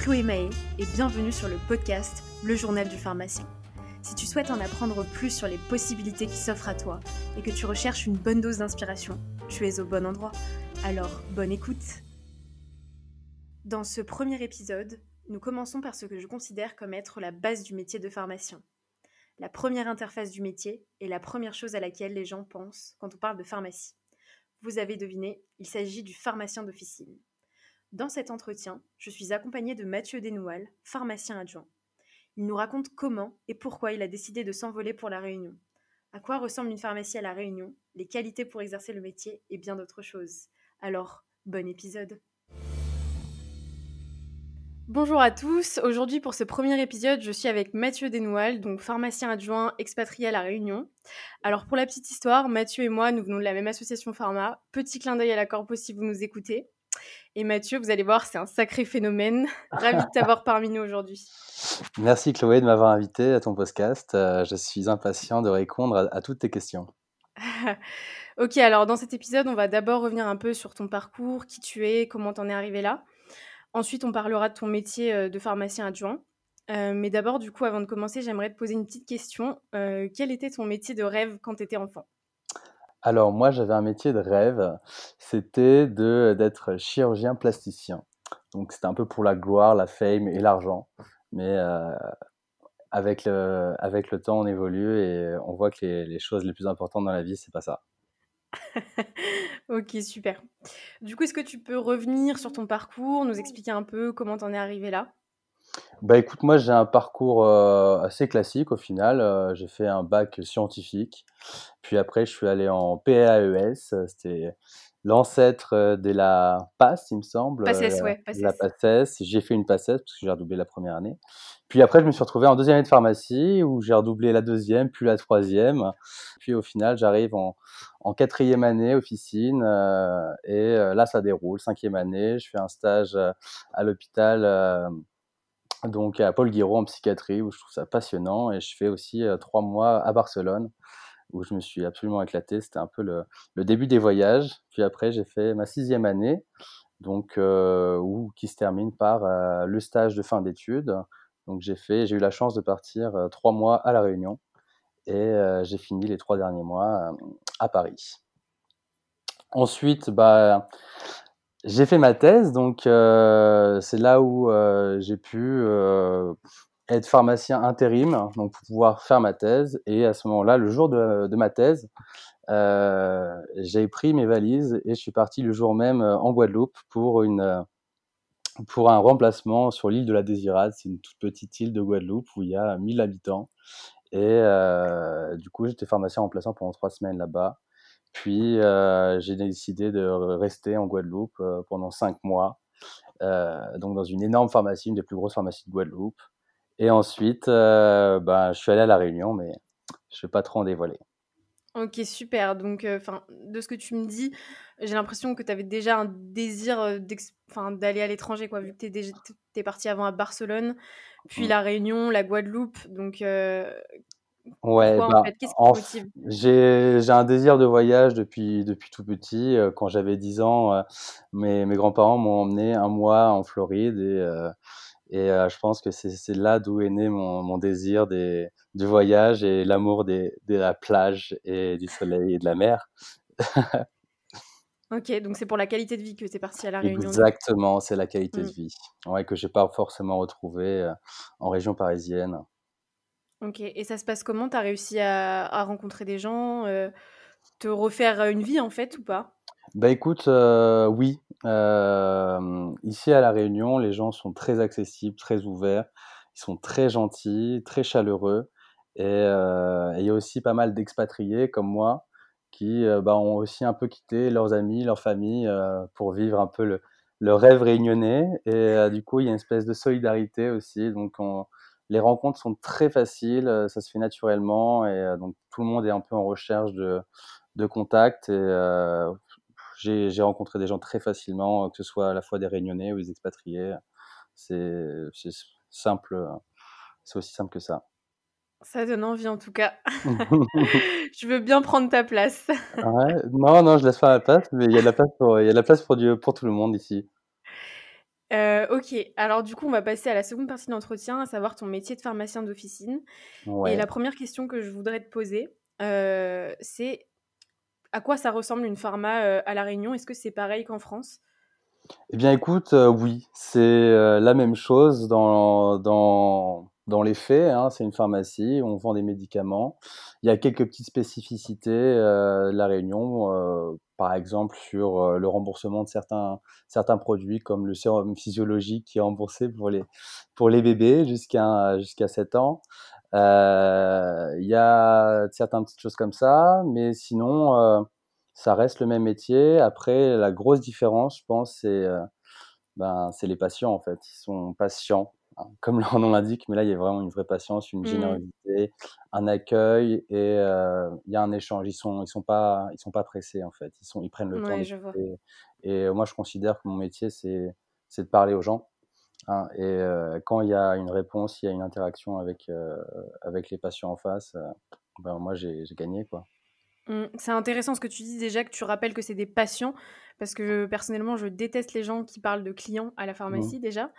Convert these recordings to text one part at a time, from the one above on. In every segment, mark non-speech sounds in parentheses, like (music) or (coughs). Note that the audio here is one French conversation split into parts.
Chloé Mahé et bienvenue sur le podcast Le Journal du pharmacien. Si tu souhaites en apprendre plus sur les possibilités qui s'offrent à toi et que tu recherches une bonne dose d'inspiration, tu es au bon endroit. Alors, bonne écoute Dans ce premier épisode, nous commençons par ce que je considère comme être la base du métier de pharmacien. La première interface du métier est la première chose à laquelle les gens pensent quand on parle de pharmacie. Vous avez deviné, il s'agit du pharmacien d'officine. Dans cet entretien, je suis accompagnée de Mathieu Desnoual, pharmacien adjoint. Il nous raconte comment et pourquoi il a décidé de s'envoler pour la Réunion. À quoi ressemble une pharmacie à la Réunion, les qualités pour exercer le métier et bien d'autres choses. Alors, bon épisode. Bonjour à tous. Aujourd'hui, pour ce premier épisode, je suis avec Mathieu Desnoual, donc pharmacien adjoint expatrié à La Réunion. Alors, pour la petite histoire, Mathieu et moi, nous venons de la même association pharma. Petit clin d'œil à la corpo si vous nous écoutez. Et Mathieu, vous allez voir, c'est un sacré phénomène. (laughs) Ravi de t'avoir parmi nous aujourd'hui. Merci Chloé de m'avoir invité à ton podcast. Euh, je suis impatient de répondre à, toutes tes questions. (laughs) ok, alors dans cet épisode, on va d'abord revenir un peu sur ton parcours, qui tu es, comment t'en es arrivé là. Ensuite, on parlera de ton métier euh, de pharmacien adjoint. Euh, mais d'abord, du coup, avant de commencer, j'aimerais te poser une petite question. quel était ton métier de rêve quand tu étais enfant? Alors moi, j'avais un métier de rêve, c'était de d'être chirurgien plasticien. Donc c'était un peu pour la gloire, la fame et l'argent. Mais euh, avec le avec le temps, on évolue et on voit que les les choses les plus importantes dans la vie, c'est pas ça. (laughs) OK, super. Du coup, est-ce que tu peux revenir sur ton parcours, nous expliquer un peu comment tu en es arrivé là? Bah écoute, moi j'ai un parcours euh, assez classique au final. Euh, j'ai fait un bac scientifique, puis après je suis allé en PAES, c'était l'ancêtre euh, de la PAS, il me semble. PACES, ouais, La PACES. J'ai fait une PACES parce que j'ai redoublé la première année. Puis après, je me suis retrouvé en deuxième année de pharmacie où j'ai redoublé la deuxième, puis la troisième. Puis au final, j'arrive en, en quatrième année officine et là, ça déroule. Cinquième année, je fais un stage à l'hôpital donc à Paul Guiraud en psychiatrie où je trouve ça passionnant et je fais aussi euh, trois mois à Barcelone où je me suis absolument éclaté. C'était un peu le, début des voyages. Puis après j'ai fait ma sixième année donc euh, où, qui se termine par euh, le stage de fin d'études. Donc j'ai fait, j'ai eu la chance de partir trois mois à la Réunion et j'ai fini les trois derniers mois à Paris. Ensuite, bah, j'ai fait ma thèse, donc euh, c'est là où euh, j'ai pu euh, être pharmacien intérim, donc pour pouvoir faire ma thèse. Et à ce moment-là, le jour de, ma thèse, j'ai pris mes valises et je suis parti le jour même en Guadeloupe pour une pour un remplacement sur l'île de la Désirade. C'est une toute petite île de Guadeloupe où il y a 1000 habitants. Et du coup, j'étais pharmacien remplaçant pendant trois semaines là-bas. Puis euh, j'ai décidé de rester en Guadeloupe euh, pendant cinq mois, euh, donc dans une énorme pharmacie, une des plus grosses pharmacies de Guadeloupe. Et ensuite, ben, je suis allé à La Réunion, mais je ne vais pas trop en dévoiler. Ok, super. Donc, enfin, de ce que tu me dis, j'ai l'impression que tu avais déjà un désir d'aller à l'étranger, quoi, vu que tu es, parti avant à Barcelone, puis mmh. La Réunion, la Guadeloupe. Donc, Ouais, bah, j'ai un désir de voyage depuis depuis tout petit. Euh, quand j'avais 10 ans, euh, mes mes grands-parents m'ont emmené un mois en Floride et euh, et je pense que c'est c'est là d'où est né mon mon désir des du voyage et l'amour des de la plage et du soleil et de la mer. OK, donc c'est pour la qualité de vie que tu es parti à La Réunion, Exactement, c'est la qualité de mmh. vie. Ouais, que j'ai pas forcément retrouvé en région parisienne. OK et ça se passe comment? Tu as réussi à rencontrer des gens, euh, te refaire, une vie en fait ou pas? Bah, écoute, euh, oui, ici à La Réunion, les gens sont très accessibles, très ouverts, ils sont très gentils, très chaleureux. Et euh, il y a aussi pas mal d'expatriés comme moi qui, bah, ont aussi un peu quitté leurs amis, leur famille, pour vivre un peu le le rêve réunionnais. Et du coup, il y a une espèce de solidarité aussi. Donc on les rencontres sont très faciles, euh, ça se fait naturellement et euh, donc tout le monde est un peu en recherche de, de contact et euh, j'ai rencontré des gens très facilement, que ce soit à la fois des réunionnais ou des expatriés. C'est simple, c'est aussi simple que ça. Ça donne envie en tout cas. (laughs) (laughs) je veux bien prendre ta place. ouais, non, non, je laisse pas la place, mais il y a de la place pour, il y a de la place pour, pour tout le monde ici. Euh, ok, alors du coup, on va passer à la seconde partie de l'entretien, à savoir ton métier de pharmacien d'officine. Et la première question que je voudrais te poser, euh, c'est à quoi ça ressemble une pharma euh, à La Réunion? Est-ce que c'est pareil qu'en France? Eh bien, écoute, oui, c'est la même chose dans, dans, dans les faits. Hein, c'est une pharmacie, on vend des médicaments. Il y a quelques petites spécificités de La Réunion par exemple sur euh, le remboursement de certains, produits comme le sérum physiologique qui est remboursé pour les, bébés jusqu'à jusqu'à 7 ans. Euh, il y a certaines petites choses comme ça, mais sinon, euh, ça reste le même métier. Après, la grosse différence, je pense, c'est ben, les patients en fait. Ils sont patients comme leur nom l'indique, mais là, il y a vraiment une vraie patience, une mmh. générosité, un accueil et euh, il y a un échange. Ils sont, ils sont pas, ils sont pas pressés en fait. Ils sont, ils prennent le temps. Et, et euh, moi, je considère que mon métier, c'est, c'est de parler aux gens. Hein, et euh, quand il y a une réponse, il y a une interaction avec, avec les patients en face, ben, moi, j'ai, gagné quoi. Mmh, c'est intéressant ce que tu dis déjà, que tu rappelles que c'est des patients, parce que personnellement, je déteste les gens qui parlent de clients à la mmh. pharmacie déjà.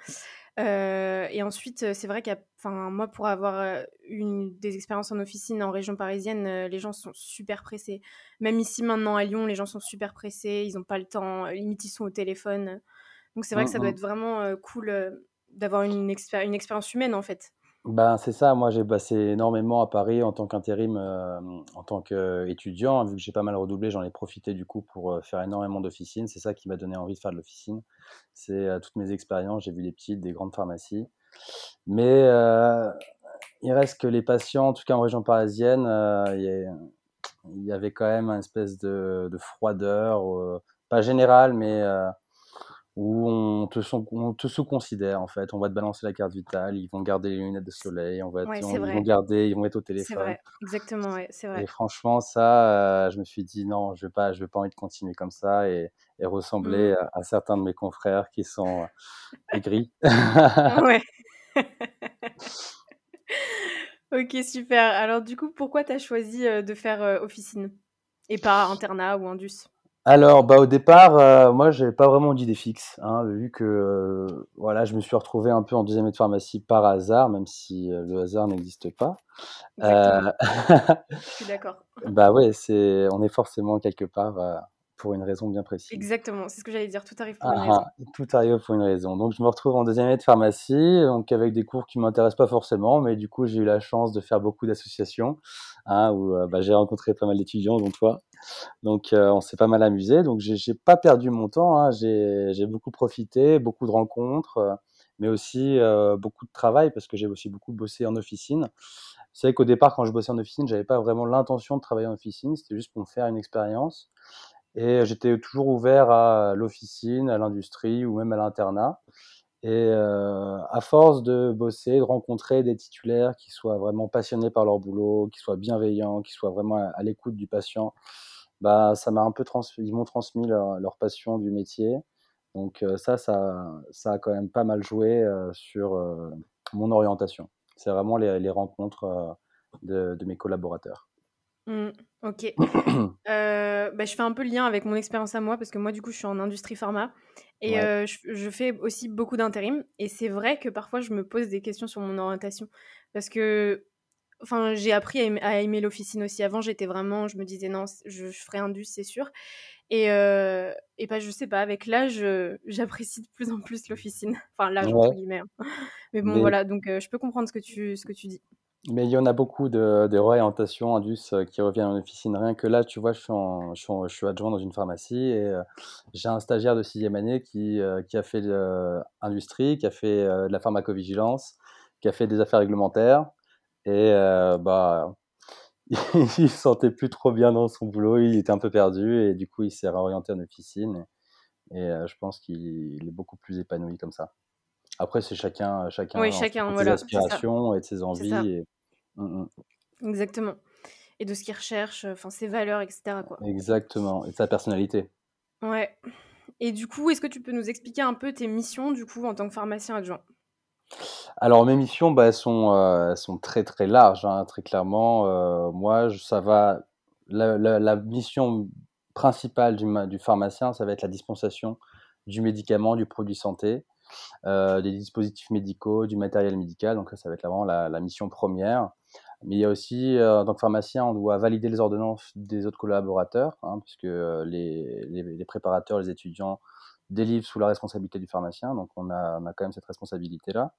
Euh, et ensuite, c'est vrai qu'à moi, pour avoir eu des expériences en officine en région parisienne, les gens sont super pressés. Même ici, maintenant, à Lyon, les gens sont super pressés, ils n'ont pas le temps, limite, ils sont au téléphone. Donc c'est vrai que ça doit mmh, être vraiment cool d'avoir une, une expérience humaine, en fait. Ben, c'est ça, moi j'ai bossé énormément à Paris en tant qu'intérim, euh, en tant qu'étudiant. Vu que j'ai pas mal redoublé, j'en ai profité du coup pour euh, faire énormément d'officines. C'est ça qui m'a donné envie de faire de l'officine. C'est euh, toutes mes expériences, j'ai vu des petites, des grandes pharmacies. Mais il reste que les patients, en tout cas en région parisienne, il y, avait quand même une espèce de, de froideur, pas générale, mais où on te, on te sous-considère en fait. On va te balancer la carte vitale, ils vont garder les lunettes de soleil, on va ils vont garder, ils vont être au téléphone. C'est vrai, exactement, ouais, c'est vrai. Et franchement, ça, euh, je me suis dit non, je vais pas, je vais pas envie de continuer comme ça et, et ressembler mmh. à, certains de mes confrères qui sont euh, aigris. (laughs) ouais. ok, super. Alors du coup, pourquoi tu as choisi euh, de faire officine et pas internat ou indus alors, bah, au départ, euh, moi, j'avais pas vraiment d'idée fixe, hein, vu que, euh, voilà, je me suis retrouvé un peu en deuxième année de pharmacie par hasard, même si, euh, le hasard n'existe pas. (laughs) Je suis d'accord. bah, ouais, c'est on est forcément quelque part, pour une raison bien précise. Exactement, c'est ce que j'allais dire, tout arrive pour une ah, raison. Ah, tout arrive pour une raison. Donc je me retrouve en deuxième année de pharmacie, donc avec des cours qui m'intéressent pas forcément, mais du coup, j'ai eu la chance de faire beaucoup d'associations, hein, où, bah, j'ai rencontré pas mal d'étudiants, dont toi. Donc, euh, on s'est pas mal amusé. Donc, j'ai pas perdu mon temps. Hein. J'ai beaucoup profité, beaucoup de rencontres, euh, mais aussi euh, beaucoup de travail parce que j'ai aussi beaucoup bossé en officine. C'est vrai qu'au départ, quand je bossais en officine, j'avais pas vraiment l'intention de travailler en officine. C'était juste pour me faire une expérience. Et j'étais toujours ouvert à l'officine, à l'industrie ou même à l'internat. Et à force de bosser, de rencontrer des titulaires qui soient vraiment passionnés par leur boulot, qui soient bienveillants, qui soient vraiment à l'écoute du patient, bah, ça m'a un peu trans ils m'ont transmis leur, leur, passion du métier. Donc euh, ça, ça, ça a quand même pas mal joué euh, sur euh, mon orientation. C'est vraiment les, les rencontres de, de, mes collaborateurs. Mmh, ok. (coughs) bah, je fais un peu le lien avec mon expérience à moi parce que moi, du coup, je suis en industrie pharma et je, je, fais aussi beaucoup d'intérim. Et c'est vrai que parfois, je me pose des questions sur mon orientation parce que Enfin, j'ai appris à aimer, l'officine aussi. Avant, j'étais vraiment, je me disais non, je, ferai un dus, c'est sûr. Et, euh, et bah, je sais pas, avec l'âge, (laughs) j'apprécie de plus en plus l'officine. Enfin, l'âge, entre guillemets. Hein. Mais bon, voilà, donc je peux comprendre ce que tu, ce que tu dis. Mais il y en a beaucoup de, de réorientations Indus qui reviennent en officine. Rien que là, tu vois, je suis, je suis, adjoint dans une pharmacie et j'ai un stagiaire de sixième année qui, qui a fait de l'industrie, qui a fait de la pharmacovigilance, qui a fait des affaires réglementaires. Et euh, bah, (laughs) il se sentait plus trop bien dans son boulot, il était un peu perdu et du coup il s'est réorienté en officine. Et, euh, je pense qu'il est beaucoup plus épanoui comme ça. Après, c'est chacun, chacun, oui, chacun ses aspirations et de ses envies. Et... Mmh, mmh. Exactement. Et de ce qu'il recherche, enfin ses valeurs, etc. Quoi. Exactement. Et de sa personnalité. Ouais. Et du coup, est-ce que tu peux nous expliquer un peu tes missions du coup en tant que pharmacien adjoint? Alors mes missions, bah, elles sont, euh, sont très, très larges, hein, très clairement. Euh, moi, ça va la mission principale du pharmacien, ça va être la dispensation du médicament, du produit santé. des dispositifs médicaux, du matériel médical. Donc ça, va être vraiment la, mission première. Mais il y a aussi, en tant que pharmacien, on doit valider les ordonnances des autres collaborateurs, hein, puisque les, les, les, préparateurs, les étudiants délivrent sous la responsabilité du pharmacien. Donc on a, on a quand même cette responsabilité-là.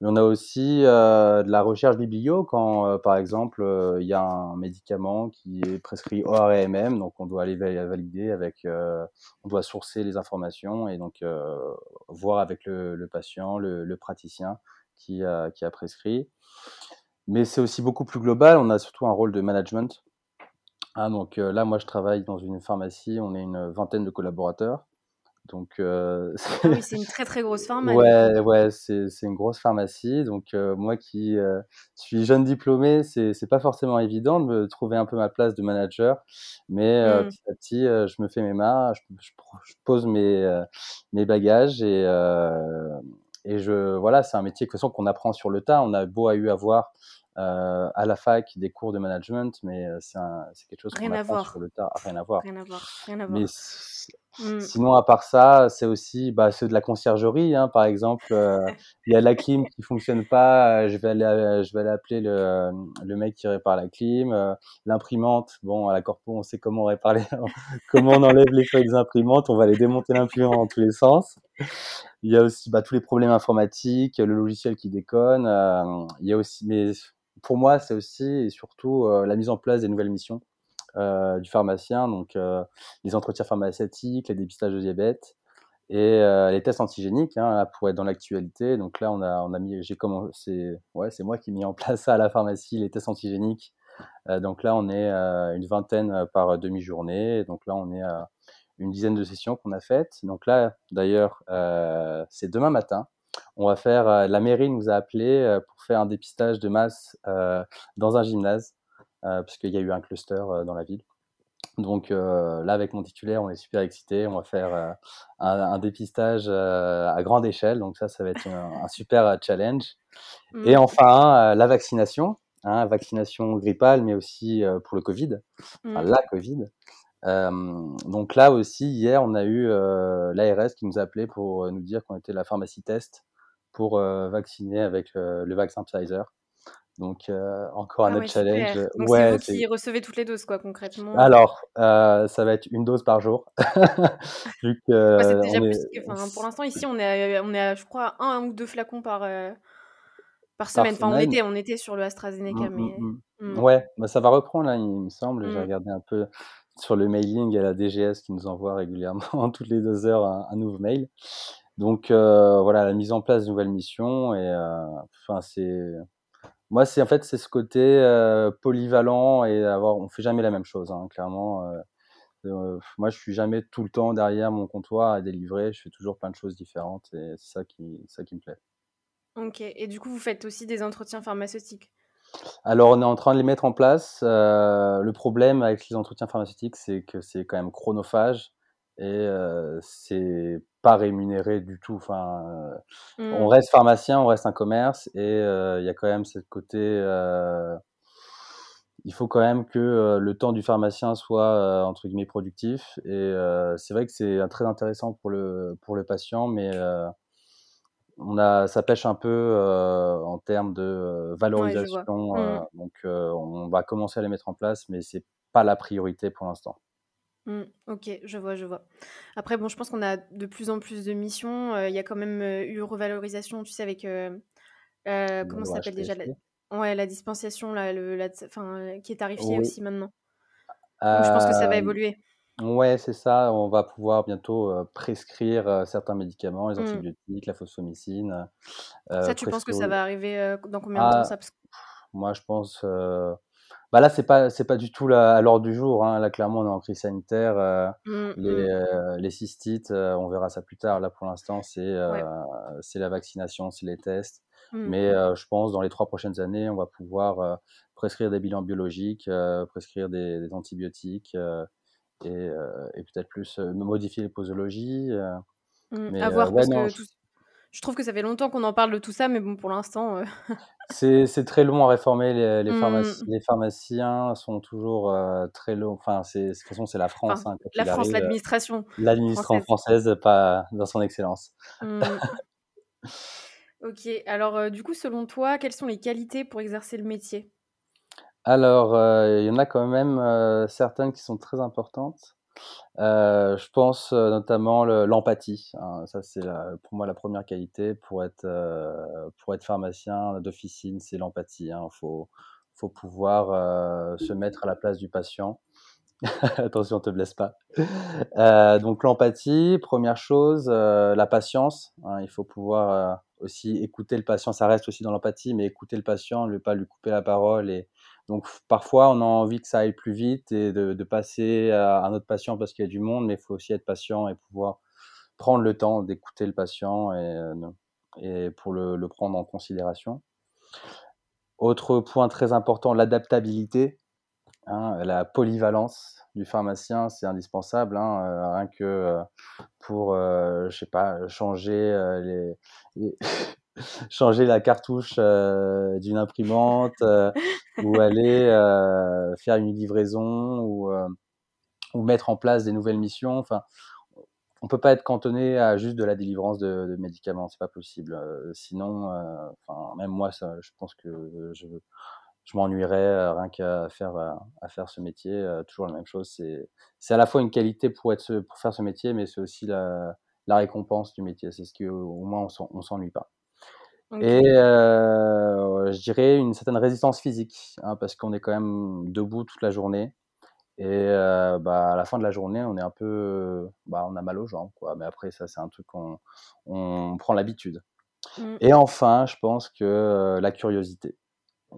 Mais on a aussi euh, de la recherche biblio quand, euh, par exemple, euh, il y a un médicament qui est prescrit ORMM, donc on doit aller valider avec, on doit sourcer les informations et donc voir avec le, patient, le, le, praticien qui a, qui a prescrit. Mais c'est aussi beaucoup plus global. On a surtout un rôle de management. Ah, donc là, moi, je travaille dans une pharmacie. On est une vingtaine de collaborateurs. Donc, euh, (laughs) ah oui, c'est une très très grosse pharmacie. Ouais, ouais, c'est une grosse pharmacie. Donc, euh, moi qui euh, suis jeune diplômé, c'est pas forcément évident de me trouver un peu ma place de manager. Mais mmh. petit à petit, je me fais mes mains, je, je, pose mes, mes bagages et, et je, voilà, c'est un métier que qu'on apprend sur le tas. On a beau à eu avoir euh, à la fac des cours de management, mais c'est quelque chose qu'on apprend voir. sur le tas. Rien à voir. Rien à voir. Rien à voir. Mais Mmh. Sinon, à part ça, c'est aussi bah, ceux de la conciergerie. Hein, par exemple, euh, il y a la clim qui fonctionne pas. Euh, je vais aller, euh, je vais aller appeler le, le mec qui répare la clim. l'imprimante, bon, à la corpo, on sait comment on répare (laughs) comment on enlève les feuilles des imprimantes. On va les démonter l'imprimante dans tous les sens. Il y a aussi bah, tous les problèmes informatiques, le logiciel qui déconne. il y a aussi, mais pour moi, c'est aussi et surtout la mise en place des nouvelles missions. Euh, du pharmacien, donc euh, les entretiens pharmaceutiques, les dépistages de diabète et euh, les tests antigéniques hein, pour être dans l'actualité. Donc là, on a, on a mis, j'ai commencé, ouais, c'est moi qui ai mis en (laughs) place ça à la pharmacie, les tests antigéniques. donc là, on est une vingtaine par demi-journée. Donc là, on est à une dizaine de sessions qu'on a faites. Donc là, d'ailleurs, c'est demain matin. On va faire, la mairie nous a appelé pour faire un dépistage de masse dans un gymnase. Euh, puisqu'il y a eu un cluster euh, dans la ville. Donc euh, là, avec mon titulaire, on est super excité. On va faire un, dépistage à grande échelle. Donc ça, ça va être un, super challenge. Et mmh. enfin, la vaccination. Hein, vaccination grippale, mais aussi pour le Covid, enfin, mmh. la Covid. donc là aussi, hier, on a eu l'ARS qui nous a appelé pour nous dire qu'on était la pharmacie test pour vacciner avec le vaccin Pfizer. Donc euh, encore un ah autre challenge. Donc ouais, c'est vous qui recevez toutes les doses, quoi, concrètement. Alors, euh, ça va être une dose par jour. (laughs) Vu que, ouais, déjà plus que, pour l'instant, ici, on est, à, on est à, je crois, un ou deux flacons par, euh, par, semaine. Enfin, on était, on était sur le AstraZeneca, mmh, mais... Mmh, mmh. Ouais, bah, ça va reprendre, là, il me semble. J'ai regardé un peu sur le mailing, il y a la DGS qui nous envoie régulièrement, (laughs) toutes les deux heures, un, un nouveau mail. Donc, voilà, la mise en place de nouvelles missions. Et enfin, c'est moi, c'est en fait c'est ce côté euh, polyvalent et avoir, on fait jamais la même chose, hein, clairement. Euh, euh, moi, je suis jamais tout le temps derrière mon comptoir à délivrer. Je fais toujours plein de choses différentes et c'est ça qui, ça qui me plaît. Ok. Et du coup, vous faites aussi des entretiens pharmaceutiques? Alors, on est en train de les mettre en place. le problème avec les entretiens pharmaceutiques, c'est que c'est quand même chronophage et c'est pas rémunéré du tout. Enfin, on mmh. reste pharmacien, on reste un commerce et il y a quand même ce côté. il faut quand même que le temps du pharmacien soit entre guillemets productif et c'est vrai que c'est très intéressant pour le pour le patient, mais on a ça pêche un peu en termes de valorisation. Mmh. donc on va commencer à les mettre en place, mais c'est pas la priorité pour l'instant. Mmh, OK, je vois, je vois. Après, bon, je pense qu'on a de plus en plus de missions. Euh, il y a quand même euh, eu revalorisation, tu sais, avec. Euh, comment ça s'appelle déjà la... Ouais, la dispensation, là, le, la... Enfin, qui est tarifiée aussi maintenant. je pense que ça va évoluer. Ouais, c'est ça. On va pouvoir bientôt prescrire certains médicaments, les mmh. antibiotiques, la phosphomycine. ça, tu penses que ça va arriver dans combien de temps ah, ça? Moi, je pense bah là, c'est pas c'est pas du tout à l'ordre du jour. Hein. Là, clairement, on est en crise sanitaire. Euh, mmh, les, mmh. euh, les, cystites, euh, on verra ça plus tard. Là, pour l'instant, c'est c'est la vaccination, c'est les tests. Mmh, Mais je pense dans les trois prochaines années, on va pouvoir prescrire des bilans biologiques, prescrire des, des antibiotiques et, et peut-être plus modifier les posologies. mais à voir parce que je trouve que ça fait longtemps qu'on en parle de tout ça, mais bon, pour l'instant. (laughs) C'est très long à réformer. Les, les, mmh. les pharmaciens sont toujours euh, très longs. Enfin, de toute façon, c'est la France. Hein, la France, l'administration. L'administration française. pas dans son excellence. Mmh. (laughs) OK. Alors, du coup, selon toi, quelles sont les qualités pour exercer le métier? Alors, il y en a quand même, certaines qui sont très importantes. Je pense, notamment l'empathie, hein. Ça, c'est pour moi la première qualité pour être, pour être pharmacien d'officine, c'est l'empathie, hein. Faut faut pouvoir, se mettre à la place du patient. (laughs) Attention, te blesse pas. donc l'empathie, première chose, la patience, hein. Il faut pouvoir, aussi écouter le patient. Ça reste aussi dans l'empathie, mais écouter le patient, ne pas lui couper la parole et donc parfois on a envie que ça aille plus vite et de passer à un autre patient parce qu'il y a du monde, mais il faut aussi être patient et pouvoir prendre le temps d'écouter le patient et pour le prendre en considération. Autre point très important, l'adaptabilité, hein, la polyvalence du pharmacien, c'est indispensable, hein, euh, rien que euh, pour, euh, je sais pas, changer les, (laughs) changer la cartouche d'une imprimante ou aller faire une livraison ou, ou mettre en place des nouvelles missions. Enfin, on peut pas être cantonné à juste de la délivrance de, de médicaments, c'est pas possible. Euh, sinon, euh, enfin, même moi, ça, je pense que je, je m'ennuierais euh, rien qu'à faire à faire ce métier. toujours la même chose. C'est c'est à la fois une qualité pour être pour faire ce métier, mais c'est aussi la, la récompense du métier. C'est ce que au moins on s'ennuie pas. Et je dirais une certaine résistance physique, hein, parce qu'on est quand même debout toute la journée. Et bah, à la fin de la journée, on est un peu, bah, on a mal aux jambes, quoi. Mais après, ça, c'est un truc qu'on on prend l'habitude. Mmh. Et enfin, je pense que la curiosité.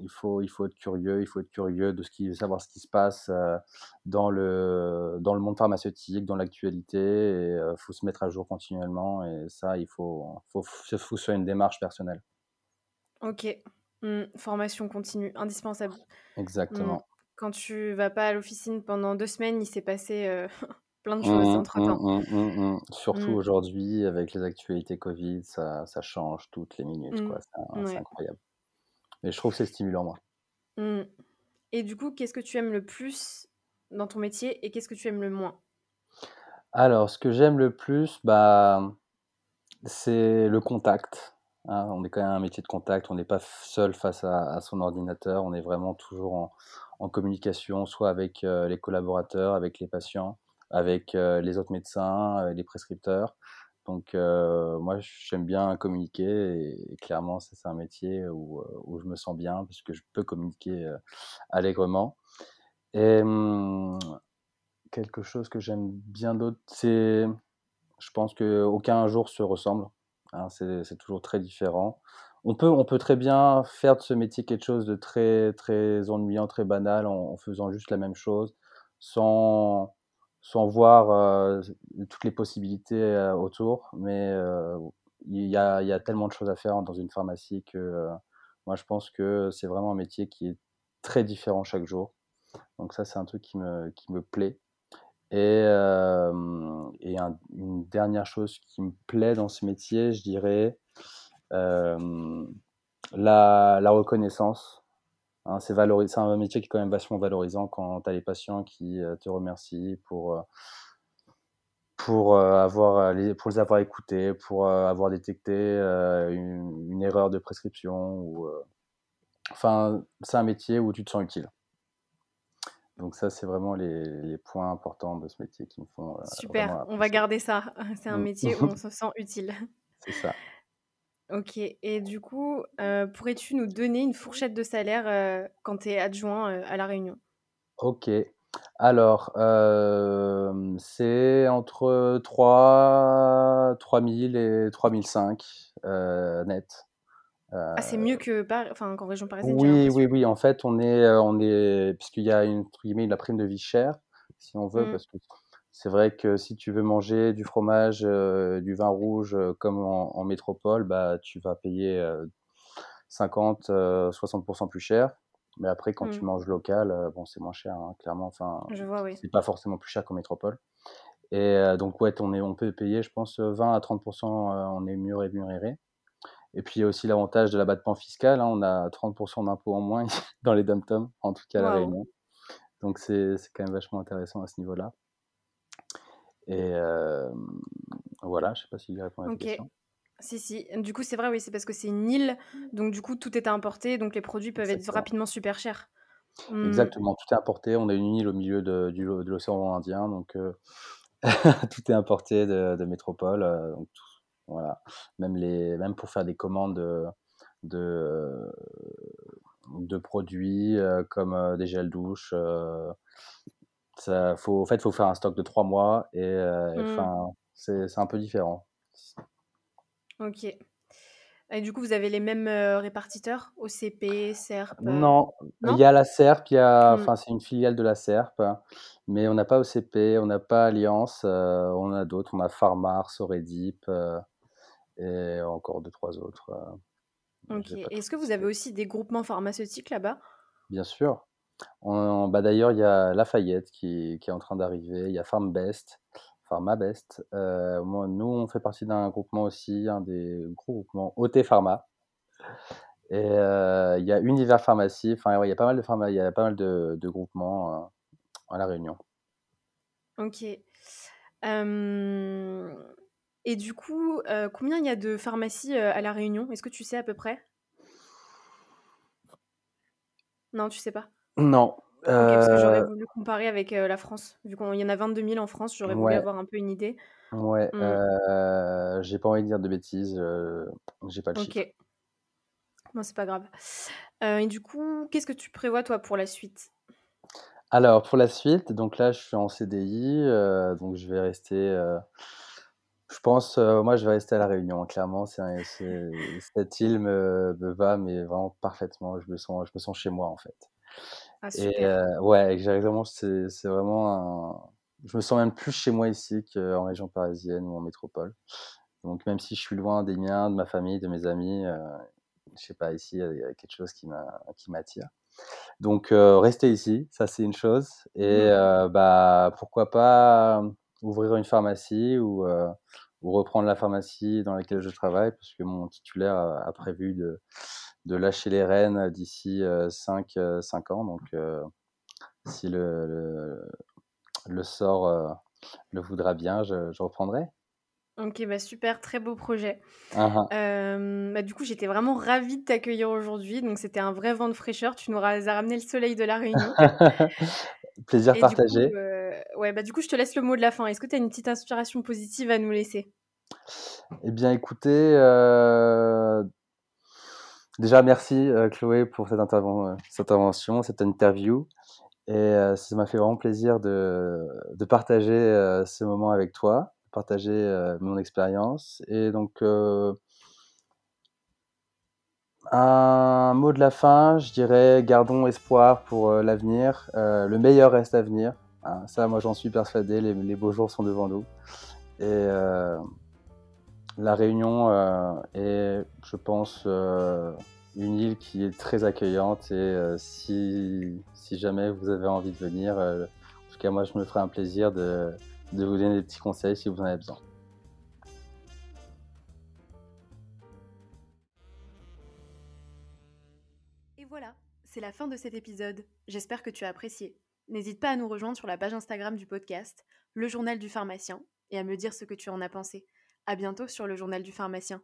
Il faut, il faut être curieux, il faut être curieux de ce qui, savoir ce qui se passe dans le, dans le monde pharmaceutique, dans l'actualité. Il faut se mettre à jour continuellement. Et ça, il faut, faut, faut, soit une démarche personnelle. Ok. Mmh. Formation continue, indispensable. Mmh. Exactement. Quand tu vas pas à l'officine pendant deux semaines, il s'est passé, euh, (laughs) plein de choses mmh, entre-temps. Mmh, mmh, Surtout aujourd'hui avec les actualités covid, ça ça change toutes les minutes. C'est incroyable. Mais je trouve que c'est stimulant, moi. Et du coup, qu'est-ce que tu aimes le plus dans ton métier et qu'est-ce que tu aimes le moins? Alors, ce que j'aime le plus, bah, c'est le contact, hein. On est quand même un métier de contact, on n'est pas seul face à à son ordinateur, on est vraiment toujours en en communication, soit avec euh, les collaborateurs, avec les patients, avec euh, les autres médecins, euh, les prescripteurs. Donc moi, j'aime bien communiquer et, clairement, c'est un métier où, où, je me sens bien parce que je peux communiquer allègrement. Et hum, quelque chose que j'aime bien d'autre, c'est, je pense qu'aucun jour se ressemble. Hein, c'est toujours très différent on peut, on peut très bien faire de ce métier quelque chose de très, très ennuyant, très banal, en, faisant juste la même chose, sans, sans voir euh, toutes les possibilités euh, autour. Mais euh, il y, a, tellement de choses à faire dans une pharmacie que moi, je pense que c'est vraiment un métier qui est très différent chaque jour. Donc ça, c'est un truc qui me, qui me plaît. Et, et une dernière chose qui me plaît dans ce métier, je dirais, la, reconnaissance. Hein, c'est un métier qui est quand même vachement valorisant quand tu as les patients qui euh, te remercient pour, euh, pour, avoir, les, pour les avoir écoutés, pour avoir détecté une, une, erreur de prescription. Ou, enfin, c'est un métier où tu te sens utile. Donc ça, c'est vraiment les, les, points importants de ce métier qui me font... Super, on va garder ça. (laughs) C'est un mmh. métier où on (laughs) se sent utile. C'est ça. OK et du coup, euh, pourrais-tu nous donner une fourchette de salaire, euh, quand tu es adjoint, euh, à La Réunion? OK. Alors, c'est entre 3 3000 et 3005 net. Ah, c'est mieux que enfin, qu'en région parisienne, Oui, oui, oui. En fait, on est, on est puisqu'il y a une entre guillemets, «la prime de vie chère», si on veut, mmh. parce que c'est vrai que si tu veux manger du fromage, euh, du vin rouge euh, comme en, métropole, bah, tu vas payer 50, euh, 60% plus cher. Mais après, quand tu mmh. manges local, bon, c'est moins cher, hein, clairement. Enfin, Je vois, oui. c'est pas forcément plus cher qu'en métropole. Et donc, ouais, on, est, on peut payer, je pense, 20 à 30%, on est mieux rémunéré. Et puis, il y a aussi l'avantage de l'abattement fiscal. Hein, on a 30% d'impôts en moins (laughs) dans les dom en tout cas à La Réunion. Donc, c'est quand même vachement intéressant à ce niveau-là. Et voilà, je sais pas si j'ai répondu à la question. Si, si. Du coup, c'est vrai, oui, c'est parce que c'est une île, donc du coup, tout est importé, donc les produits peuvent être rapidement super chers. Mmh. Exactement, tout est importé. On a une île au milieu de l'océan Indien, donc heu, (laughs) tout est importé de de métropole, heu, donc tout voilà. Même les même pour faire des commandes, de, de produits, heu, comme, des gels douche, heu, ça faut en fait, faut faire un stock de 3 mois et heu, Mmh. enfin, c'est un peu différent. OK. Et du coup, vous avez les mêmes, heu, répartiteurs? OCP, SERP, heu, Non, il y a la SERP, il Mmh. enfin, c'est une filiale de la SERP, mais on n'a pas OCP, on n'a pas Alliance, on a d'autres, on a Pharmar, Soredip, et encore deux trois autres, mais OK. Est-ce que vous avez aussi des groupements pharmaceutiques là-bas? Bien sûr. On bah, d'ailleurs, il y a Lafayette qui qui est en train d'arriver, il y a Farmbest, Pharmabest, moi nous, on fait partie d'un groupement aussi, un des gros groupements, OT Pharma et heu, il y a Univers Pharmacie, enfin, il y a pas mal de pharma il y a pas mal de groupements, heu, à La Réunion. OK. Et du coup, heu, combien il y a de pharmacies, à La Réunion? Est-ce que tu sais à peu près? Non, tu sais pas? Non, OK, parce que j'aurais heu, voulu comparer avec, heu, la France. Vu qu'il y en a 22 000 en France, j'aurais voulu ouais, avoir un peu une idée. ouais, Mmh, heu, j'ai pas envie de dire de bêtises, j'ai pas le chiffre. OK. Bon, c'est pas grave. Et du coup, qu'est-ce que tu prévois toi pour la suite? Alors pour la suite, donc là, je suis en CDI, donc je vais rester, je pense, moi, je vais rester à La Réunion. Clairement, c'est un c'est cette île me me va, mais vraiment parfaitement. Je me sens je me sens chez moi, en fait Ah et super. heu, ouais, exactement, c'est c'est vraiment un je me sens même plus chez moi ici qu'en région parisienne ou en métropole. Donc même si je suis loin des miens, de ma famille, de mes amis, heu, je sais pas, ici, il y a il y a quelque chose qui m'a qui m'attire. Donc heu, rester ici, ça c'est une chose et Mmh heu, bah, pourquoi pas, hem, ouvrir une pharmacie ou heu, ou reprendre la pharmacie dans laquelle je travaille parce que mon titulaire a a prévu de de lâcher les rênes d'ici, heu, 5, heu, 5 ans donc heu, si le le le sort, le voudra bien, je je reprendrai. OK, bah, super, très beau projet. Hein. Hem, bah, du coup, j'étais vraiment ravie de t'accueillir aujourd'hui, donc c'était un vrai vent de fraîcheur. Tu nous as ramené le soleil de La Réunion (laughs) Plaisir et du coup, partagé. heu, ouais, bah, du coup, je te laisse le mot de la fin. Est-ce que tu as une petite inspiration positive à nous laisser? Eh bien écoutez, Déjà merci, heu, Chloé pour cette intervention, cette interview. Et heu, ça m'a fait vraiment plaisir de partager, heu, ce moment avec toi, partager, mon expérience. Et donc un mot de la fin, je dirais gardons espoir pour, l'avenir, le meilleur reste à venir, hein, ça moi j'en suis persuadé, les beaux jours sont devant nous. Et La Réunion, heu, est, je pense, heu, une île qui est très accueillante et heu, si jamais vous avez envie de venir, en tout cas moi je me ferai un plaisir de de vous donner des petits conseils si vous en avez besoin. Et voilà, c'est la fin de cet épisode. J'espère que tu as apprécié. N'hésite pas à nous rejoindre sur la page Instagram du podcast, Le Journal du Pharmacien, et à me dire ce que tu en as pensé. À bientôt sur Le Journal du Pharmacien.